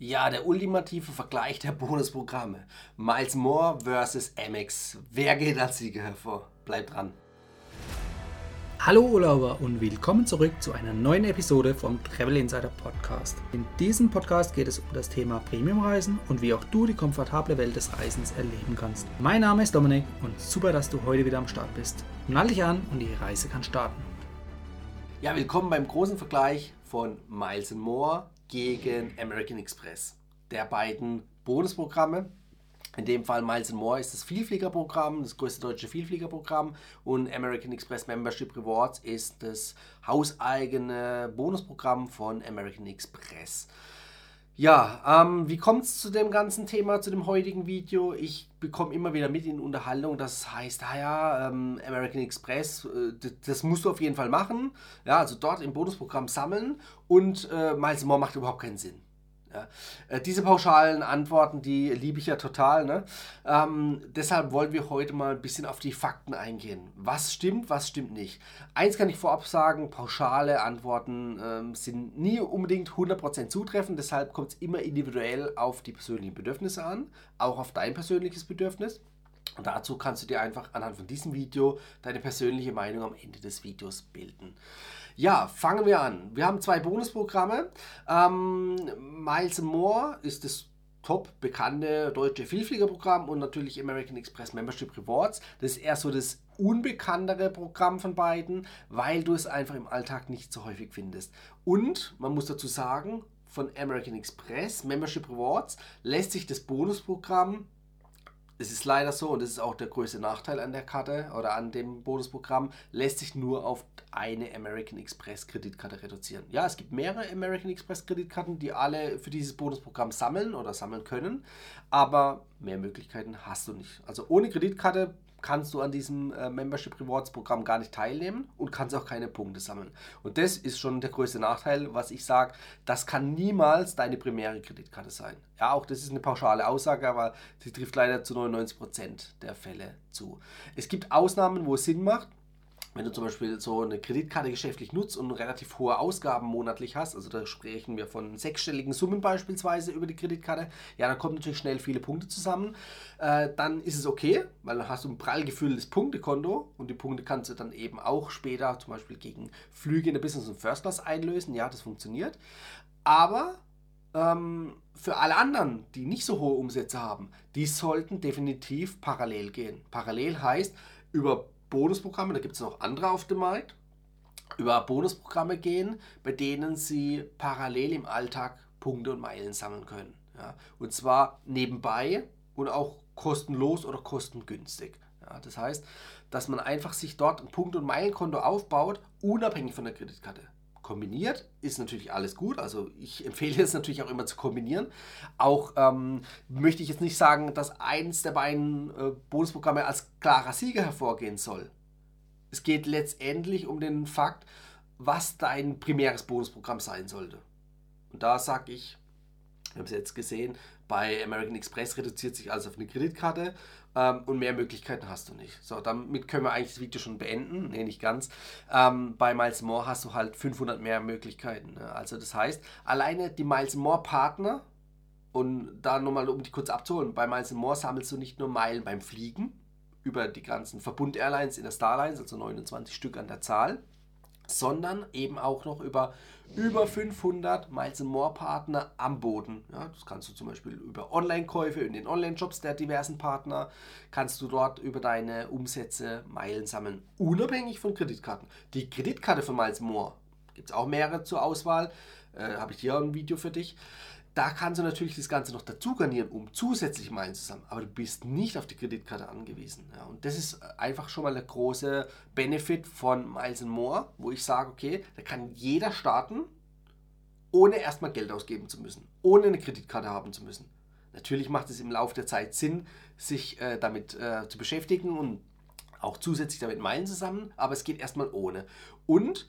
Ja, der ultimative Vergleich der Bonusprogramme. Miles Moore versus Amex. Wer geht als Sieger hervor? Bleibt dran. Hallo Urlauber und willkommen zurück zu einer neuen Episode vom Travel Insider Podcast. In diesem Podcast geht es um das Thema Premiumreisen und wie auch du die komfortable Welt des Reisens erleben kannst. Mein Name ist Dominik und super, dass du heute wieder am Start bist. Nall dich an und die Reise kann starten. Ja, willkommen beim großen Vergleich von Miles Moore gegen American Express. Der beiden Bonusprogramme. In dem Fall Miles More ist das Vielfliegerprogramm, das größte deutsche Vielfliegerprogramm und American Express Membership Rewards ist das hauseigene Bonusprogramm von American Express. Ja, ähm, wie kommt es zu dem ganzen Thema, zu dem heutigen Video? Ich bekomme immer wieder mit in Unterhaltung, das heißt, ah ja, ähm, American Express, äh, das musst du auf jeden Fall machen. Ja, also dort im Bonusprogramm sammeln und äh, Miles More macht überhaupt keinen Sinn. Ja. Äh, diese pauschalen Antworten, die liebe ich ja total. Ne? Ähm, deshalb wollen wir heute mal ein bisschen auf die Fakten eingehen. Was stimmt, was stimmt nicht. Eins kann ich vorab sagen, pauschale Antworten ähm, sind nie unbedingt 100% zutreffend. Deshalb kommt es immer individuell auf die persönlichen Bedürfnisse an, auch auf dein persönliches Bedürfnis. Und dazu kannst du dir einfach anhand von diesem Video deine persönliche Meinung am Ende des Videos bilden. Ja, fangen wir an. Wir haben zwei Bonusprogramme. Ähm, Miles More ist das top bekannte deutsche Vielfliegerprogramm und natürlich American Express Membership Rewards. Das ist eher so das unbekanntere Programm von beiden, weil du es einfach im Alltag nicht so häufig findest. Und man muss dazu sagen, von American Express Membership Rewards lässt sich das Bonusprogramm es ist leider so, und das ist auch der größte Nachteil an der Karte oder an dem Bonusprogramm, lässt sich nur auf eine American Express Kreditkarte reduzieren. Ja, es gibt mehrere American Express Kreditkarten, die alle für dieses Bonusprogramm sammeln oder sammeln können, aber mehr Möglichkeiten hast du nicht. Also ohne Kreditkarte kannst du an diesem äh, Membership Rewards Programm gar nicht teilnehmen und kannst auch keine Punkte sammeln. Und das ist schon der größte Nachteil, was ich sage, das kann niemals deine primäre Kreditkarte sein. Ja, auch das ist eine pauschale Aussage, aber sie trifft leider zu 99% der Fälle zu. Es gibt Ausnahmen, wo es Sinn macht wenn du zum Beispiel so eine Kreditkarte geschäftlich nutzt und relativ hohe Ausgaben monatlich hast, also da sprechen wir von sechsstelligen Summen beispielsweise über die Kreditkarte, ja, dann kommen natürlich schnell viele Punkte zusammen. Äh, dann ist es okay, weil dann hast du ein prall gefülltes Punktekonto und die Punkte kannst du dann eben auch später zum Beispiel gegen Flüge in der Business- und First Class einlösen. Ja, das funktioniert. Aber ähm, für alle anderen, die nicht so hohe Umsätze haben, die sollten definitiv parallel gehen. Parallel heißt, über Bonusprogramme, da gibt es noch andere auf dem Markt, über Bonusprogramme gehen, bei denen Sie parallel im Alltag Punkte und Meilen sammeln können. Ja? Und zwar nebenbei und auch kostenlos oder kostengünstig. Ja? Das heißt, dass man einfach sich dort ein Punkt- und Meilenkonto aufbaut, unabhängig von der Kreditkarte kombiniert, ist natürlich alles gut. Also ich empfehle es natürlich auch immer zu kombinieren. Auch ähm, möchte ich jetzt nicht sagen, dass eins der beiden äh, Bonusprogramme als klarer Sieger hervorgehen soll. Es geht letztendlich um den Fakt, was dein primäres Bonusprogramm sein sollte. Und da sage ich, wir haben es jetzt gesehen, bei American Express reduziert sich alles auf eine Kreditkarte ähm, und mehr Möglichkeiten hast du nicht. So, damit können wir eigentlich das Video schon beenden. Ne, nicht ganz. Ähm, bei Miles More hast du halt 500 mehr Möglichkeiten. Ne? Also das heißt, alleine die Miles More Partner, und da nochmal, um die kurz abzuholen, bei Miles More sammelst du nicht nur Meilen beim Fliegen über die ganzen Verbund-Airlines in der Starlines, also 29 Stück an der Zahl, sondern eben auch noch über über 500 Miles More Partner am Boden. Ja, das kannst du zum Beispiel über Online-Käufe in den Online-Shops der diversen Partner, kannst du dort über deine Umsätze Meilen sammeln, unabhängig von Kreditkarten. Die Kreditkarte von Miles More, gibt es auch mehrere zur Auswahl, äh, habe ich hier ein Video für dich. Da kannst du natürlich das Ganze noch dazu garnieren, um zusätzlich Meilen zu sammeln. Aber du bist nicht auf die Kreditkarte angewiesen. Ja, und das ist einfach schon mal der große Benefit von Miles More, wo ich sage, okay, da kann jeder starten, ohne erstmal Geld ausgeben zu müssen, ohne eine Kreditkarte haben zu müssen. Natürlich macht es im Laufe der Zeit Sinn, sich äh, damit äh, zu beschäftigen und auch zusätzlich damit Meilen zu sammeln, aber es geht erstmal ohne. Und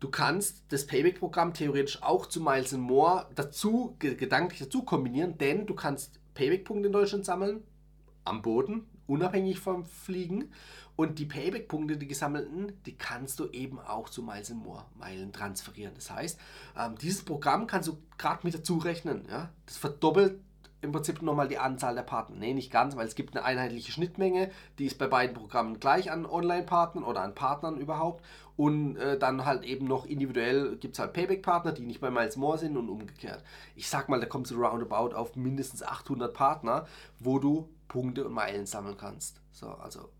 Du kannst das Payback-Programm theoretisch auch zu Miles More dazu, gedanklich dazu kombinieren, denn du kannst Payback-Punkte in Deutschland sammeln, am Boden, unabhängig vom Fliegen. Und die Payback-Punkte, die gesammelten, die kannst du eben auch zu Miles More Meilen transferieren. Das heißt, ähm, dieses Programm kannst du gerade mit dazu rechnen. Ja? Das verdoppelt im Prinzip nochmal die Anzahl der Partner. Nee, nicht ganz, weil es gibt eine einheitliche Schnittmenge, die ist bei beiden Programmen gleich an Online-Partnern oder an Partnern überhaupt. Und äh, dann halt eben noch individuell gibt es halt Payback-Partner, die nicht bei Miles More sind und umgekehrt. Ich sag mal, da kommst du roundabout auf mindestens 800 Partner, wo du Punkte und Meilen sammeln kannst. So, also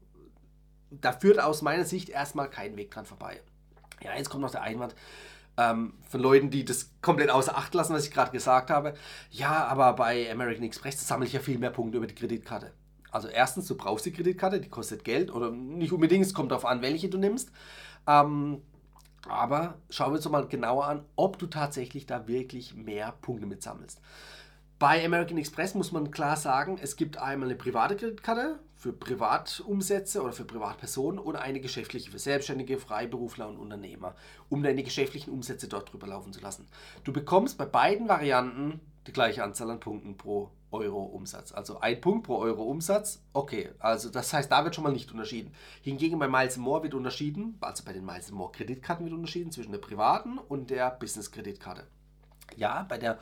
da führt aus meiner Sicht erstmal kein Weg dran vorbei. Ja, jetzt kommt noch der Einwand, ähm, von Leuten, die das komplett außer Acht lassen, was ich gerade gesagt habe. Ja, aber bei American Express sammle ich ja viel mehr Punkte über die Kreditkarte. Also erstens, du brauchst die Kreditkarte, die kostet Geld oder nicht unbedingt, es kommt darauf an, welche du nimmst. Ähm, aber schauen wir uns doch mal genauer an, ob du tatsächlich da wirklich mehr Punkte mit sammelst. Bei American Express muss man klar sagen, es gibt einmal eine private Kreditkarte für Privatumsätze oder für Privatpersonen und eine geschäftliche für Selbstständige, Freiberufler und Unternehmer, um deine geschäftlichen Umsätze dort drüber laufen zu lassen. Du bekommst bei beiden Varianten die gleiche Anzahl an Punkten pro Euro Umsatz. Also ein Punkt pro Euro Umsatz, okay, also das heißt, da wird schon mal nicht unterschieden. Hingegen bei Miles More wird unterschieden, also bei den Miles More Kreditkarten wird unterschieden zwischen der privaten und der Business Kreditkarte. Ja, bei der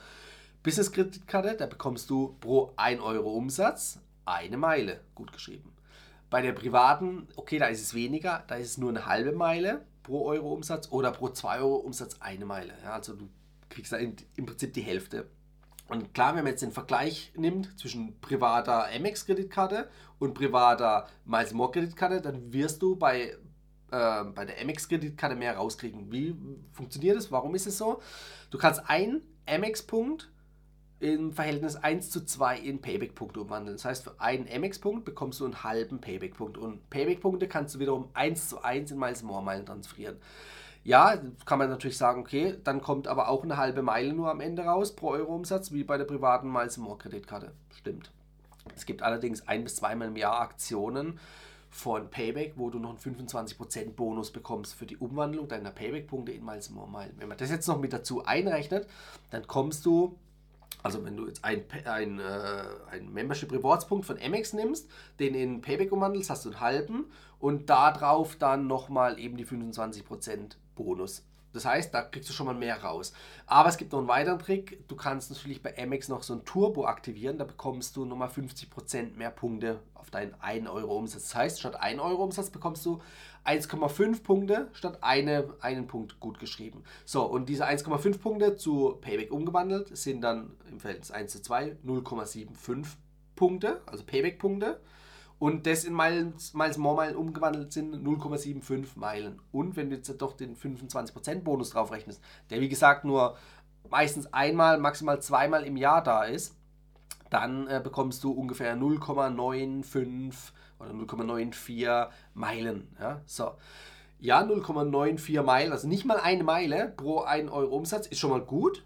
Business-Kreditkarte, da bekommst du pro 1 Euro Umsatz eine Meile, gut geschrieben. Bei der privaten, okay, da ist es weniger, da ist es nur eine halbe Meile pro Euro Umsatz oder pro 2 Euro Umsatz eine Meile. Ja, also du kriegst da im Prinzip die Hälfte. Und klar, wenn man jetzt den Vergleich nimmt zwischen privater Amex-Kreditkarte und privater Miles More Kreditkarte, dann wirst du bei, äh, bei der Amex-Kreditkarte mehr rauskriegen. Wie funktioniert das? Warum ist es so? Du kannst einen Amex-Punkt im Verhältnis 1 zu 2 in Payback-Punkte umwandeln. Das heißt, für einen MX-Punkt bekommst du einen halben Payback-Punkt. Und Payback-Punkte kannst du wiederum 1 zu 1 in Miles More Meilen transferieren. Ja, kann man natürlich sagen, okay, dann kommt aber auch eine halbe Meile nur am Ende raus pro Euro Umsatz, wie bei der privaten Miles More Kreditkarte. Stimmt. Es gibt allerdings ein bis zweimal im Jahr Aktionen von Payback, wo du noch einen 25% Bonus bekommst für die Umwandlung deiner Payback-Punkte in Miles More Meilen. Wenn man das jetzt noch mit dazu einrechnet, dann kommst du also wenn du jetzt ein, ein, äh, ein Membership Rewards Punkt von Amex nimmst, den in Payback umwandelst, hast du einen halben und darauf dann nochmal eben die 25% Bonus. Das heißt, da kriegst du schon mal mehr raus. Aber es gibt noch einen weiteren Trick. Du kannst natürlich bei Amex noch so ein Turbo aktivieren. Da bekommst du nochmal 50% mehr Punkte auf deinen 1 Euro Umsatz. Das heißt, statt 1 Euro Umsatz bekommst du 1,5 Punkte statt eine, einen Punkt gut geschrieben. So, und diese 1,5 Punkte zu Payback umgewandelt sind dann im Verhältnis 1 zu 2 0,75 Punkte, also Payback-Punkte. Und das in Miles, Miles More Meilen umgewandelt sind 0,75 Meilen. Und wenn du jetzt doch den 25% Bonus drauf rechnest, der wie gesagt nur meistens einmal, maximal zweimal im Jahr da ist, dann äh, bekommst du ungefähr 0,95 oder 0,94 Meilen. Ja, so. Ja, 0,94 Meilen, also nicht mal eine Meile pro 1 Euro Umsatz, ist schon mal gut.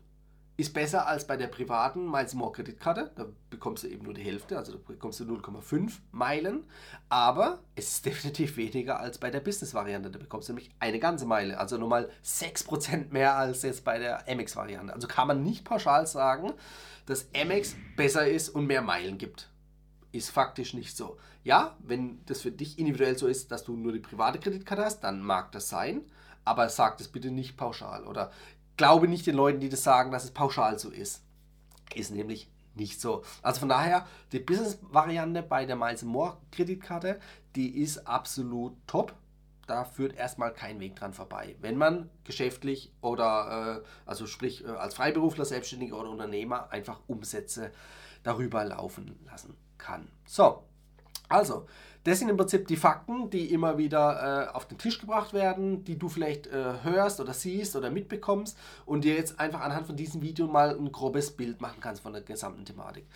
Ist besser als bei der privaten Miles More Kreditkarte. Da bekommst du eben nur die Hälfte, also da bekommst du 0,5 Meilen. Aber es ist definitiv weniger als bei der Business-Variante. Da bekommst du nämlich eine ganze Meile. Also nochmal 6% mehr als jetzt bei der Amex-Variante. Also kann man nicht pauschal sagen, dass Amex besser ist und mehr Meilen gibt. Ist faktisch nicht so. Ja, wenn das für dich individuell so ist, dass du nur die private Kreditkarte hast, dann mag das sein. Aber sag das bitte nicht pauschal. Oder glaube nicht den Leuten, die das sagen, dass es pauschal so ist. Ist nämlich nicht so. Also von daher, die Business-Variante bei der Miles More Kreditkarte, die ist absolut top. Da führt erstmal kein Weg dran vorbei. Wenn man geschäftlich oder, äh, also sprich äh, als Freiberufler, Selbstständiger oder Unternehmer einfach Umsätze darüber laufen lassen kann. So, also, das sind im Prinzip die Fakten, die immer wieder äh, auf den Tisch gebracht werden, die du vielleicht äh, hörst oder siehst oder mitbekommst und dir jetzt einfach anhand von diesem Video mal ein grobes Bild machen kannst von der gesamten Thematik.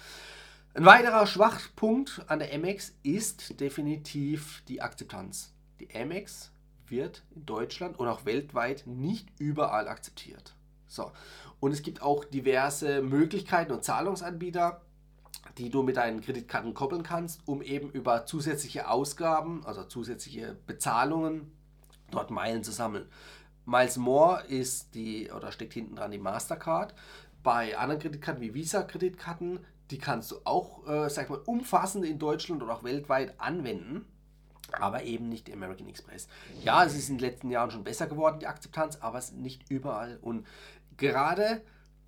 Ein weiterer Schwachpunkt an der Amex ist definitiv die Akzeptanz. Die Amex wird in Deutschland und auch weltweit nicht überall akzeptiert. So. Und es gibt auch diverse Möglichkeiten und Zahlungsanbieter, die du mit deinen Kreditkarten koppeln kannst, um eben über zusätzliche Ausgaben, also zusätzliche Bezahlungen, dort Meilen zu sammeln. Miles More ist die, oder steckt hinten dran die Mastercard. Bei anderen Kreditkarten wie Visa-Kreditkarten, die kannst du auch, äh, sag mal, umfassend in Deutschland oder auch weltweit anwenden aber eben nicht American Express. Ja, es ist in den letzten Jahren schon besser geworden, die Akzeptanz, aber es ist nicht überall. Und gerade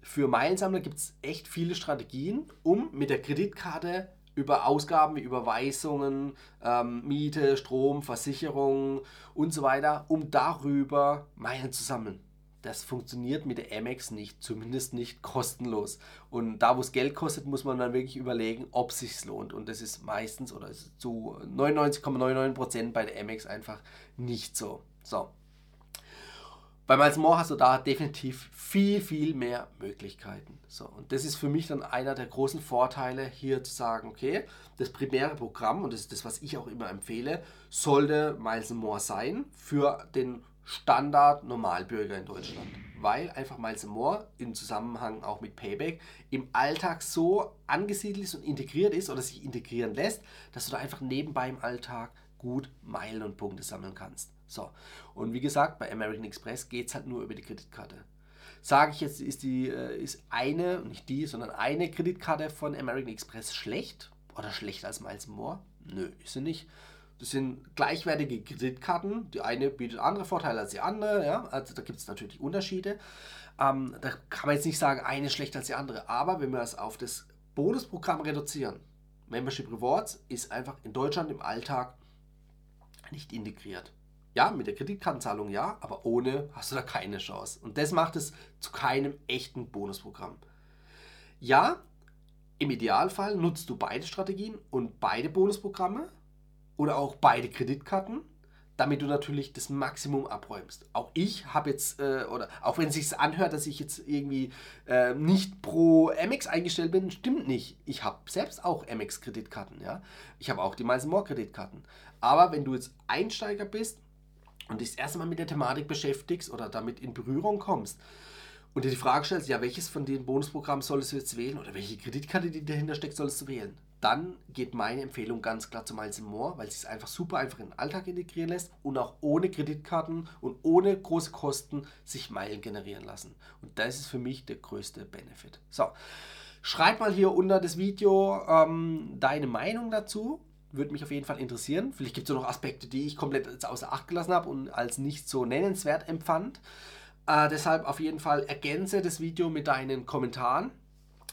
für Meilensammler gibt es echt viele Strategien, um mit der Kreditkarte über Ausgaben wie Überweisungen, ähm, Miete, Strom, Versicherung und so weiter, um darüber Meilen zu sammeln das funktioniert mit der Amex nicht, zumindest nicht kostenlos. Und da, wo es Geld kostet, muss man dann wirklich überlegen, ob es sich lohnt. Und das ist meistens oder ist zu 99,99% bei der Amex einfach nicht so. So. Bei Miles More hast du da definitiv viel, viel mehr Möglichkeiten. So, und das ist für mich dann einer der großen Vorteile, hier zu sagen, okay, das primäre Programm, und das ist das, was ich auch immer empfehle, sollte Miles More sein für den Standard-Normalbürger in Deutschland. Weil einfach Miles More im Zusammenhang auch mit Payback im Alltag so angesiedelt ist und integriert ist oder sich integrieren lässt, dass du da einfach nebenbei im Alltag gut Meilen und Punkte sammeln kannst. So, und wie gesagt, bei American Express geht es halt nur über die Kreditkarte. Sage ich jetzt, ist, die, äh, ist eine, nicht die, sondern eine Kreditkarte von American Express schlecht oder schlechter als Miles More? Nö, ist sie nicht. Das sind gleichwertige Kreditkarten. Die eine bietet andere Vorteile als die andere. Ja? Also da gibt es natürlich Unterschiede. Ähm, da kann man jetzt nicht sagen, eine schlechter als die andere. Aber wenn wir das auf das Bonusprogramm reduzieren, Membership Rewards ist einfach in Deutschland im Alltag nicht integriert. Ja, mit der Kreditkartenzahlung ja, aber ohne hast du da keine Chance. Und das macht es zu keinem echten Bonusprogramm. Ja, im Idealfall nutzt du beide Strategien und beide Bonusprogramme oder auch beide Kreditkarten, damit du natürlich das Maximum abräumst. Auch ich habe jetzt, äh, oder auch wenn es sich anhört, dass ich jetzt irgendwie äh, nicht pro Amex eingestellt bin, stimmt nicht. Ich habe selbst auch Amex-Kreditkarten, ja. Ich habe auch die Miles More-Kreditkarten. Aber wenn du jetzt Einsteiger bist und dich das erste Mal mit der Thematik beschäftigst oder damit in Berührung kommst, und dir die Frage stellst, ja, welches von den Bonusprogrammen solltest du jetzt wählen oder welche Kreditkarte, die dahinter steckt, solltest du wählen, dann geht meine Empfehlung ganz klar zu Miles More, weil es sich einfach super einfach in den Alltag integrieren lässt und auch ohne Kreditkarten und ohne große Kosten sich Meilen generieren lassen. Und das ist für mich der größte Benefit. So, schreib mal hier unter das Video ähm, deine Meinung dazu. Würde mich auf jeden Fall interessieren. Vielleicht gibt es noch Aspekte, die ich komplett außer Acht gelassen habe und als nicht so nennenswert empfand. Äh, deshalb auf jeden Fall ergänze das Video mit deinen Kommentaren,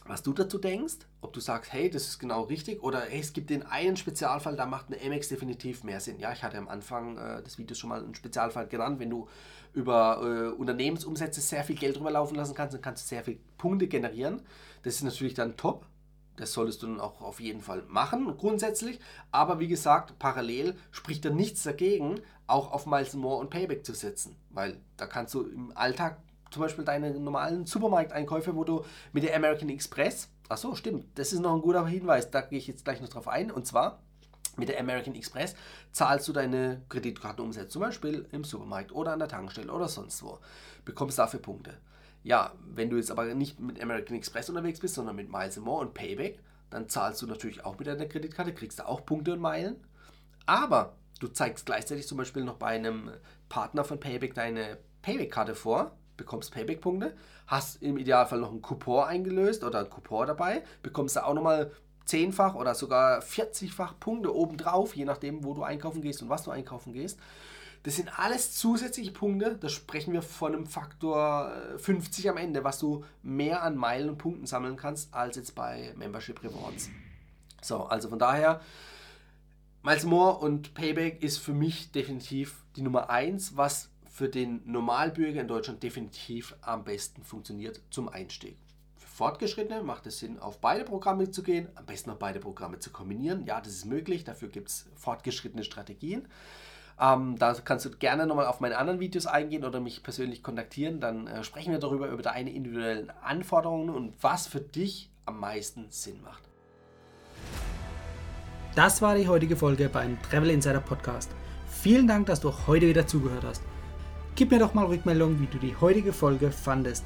was du dazu denkst. Ob du sagst, hey, das ist genau richtig oder hey, es gibt den einen Spezialfall, da macht eine Amex definitiv mehr Sinn. Ja, ich hatte am Anfang äh, des Videos schon mal einen Spezialfall genannt. Wenn du über äh, Unternehmensumsätze sehr viel Geld rüberlaufen lassen kannst, dann kannst du sehr viele Punkte generieren. Das ist natürlich dann top. Das solltest du dann auch auf jeden Fall machen, grundsätzlich. Aber wie gesagt, parallel spricht da nichts dagegen, auch auf Miles More und Payback zu setzen. Weil da kannst du im Alltag zum Beispiel deine normalen Supermarkteinkäufe, wo du mit der American Express, ach so, stimmt, das ist noch ein guter Hinweis, da gehe ich jetzt gleich noch drauf ein. Und zwar, mit der American Express zahlst du deine Kreditkartenumsätze, zum Beispiel im Supermarkt oder an der Tankstelle oder sonst wo. Bekommst dafür Punkte. Ja, wenn du jetzt aber nicht mit American Express unterwegs bist, sondern mit Miles More und Payback, dann zahlst du natürlich auch mit deiner Kreditkarte, kriegst du auch Punkte und Meilen. Aber du zeigst gleichzeitig zum Beispiel noch bei einem Partner von Payback deine Payback-Karte vor, bekommst Payback-Punkte, hast im Idealfall noch einen Coupon eingelöst oder einen Coupon dabei, bekommst du auch nochmal zehnfach oder sogar 40-fach Punkte obendrauf, je nachdem, wo du einkaufen gehst und was du einkaufen gehst. Das sind alles zusätzliche Punkte. Da sprechen wir von einem Faktor 50 äh, am Ende, was du mehr an Meilen und Punkten sammeln kannst, als jetzt bei Membership Rewards. So, also von daher, Miles More und Payback ist für mich definitiv die Nummer 1, was für den Normalbürger in Deutschland definitiv am besten funktioniert zum Einstieg. Fortgeschrittene macht es Sinn, auf beide Programme zu gehen, am besten noch beide Programme zu kombinieren. Ja, das ist möglich, dafür gibt es fortgeschrittene Strategien. Ähm, da kannst du gerne nochmal auf meine anderen Videos eingehen oder mich persönlich kontaktieren. Dann äh, sprechen wir darüber, über deine individuellen Anforderungen und was für dich am meisten Sinn macht. Das war die heutige Folge beim Travel Insider Podcast. Vielen Dank, dass du heute wieder zugehört hast. Gib mir doch mal Rückmeldung, wie du die heutige Folge fandest.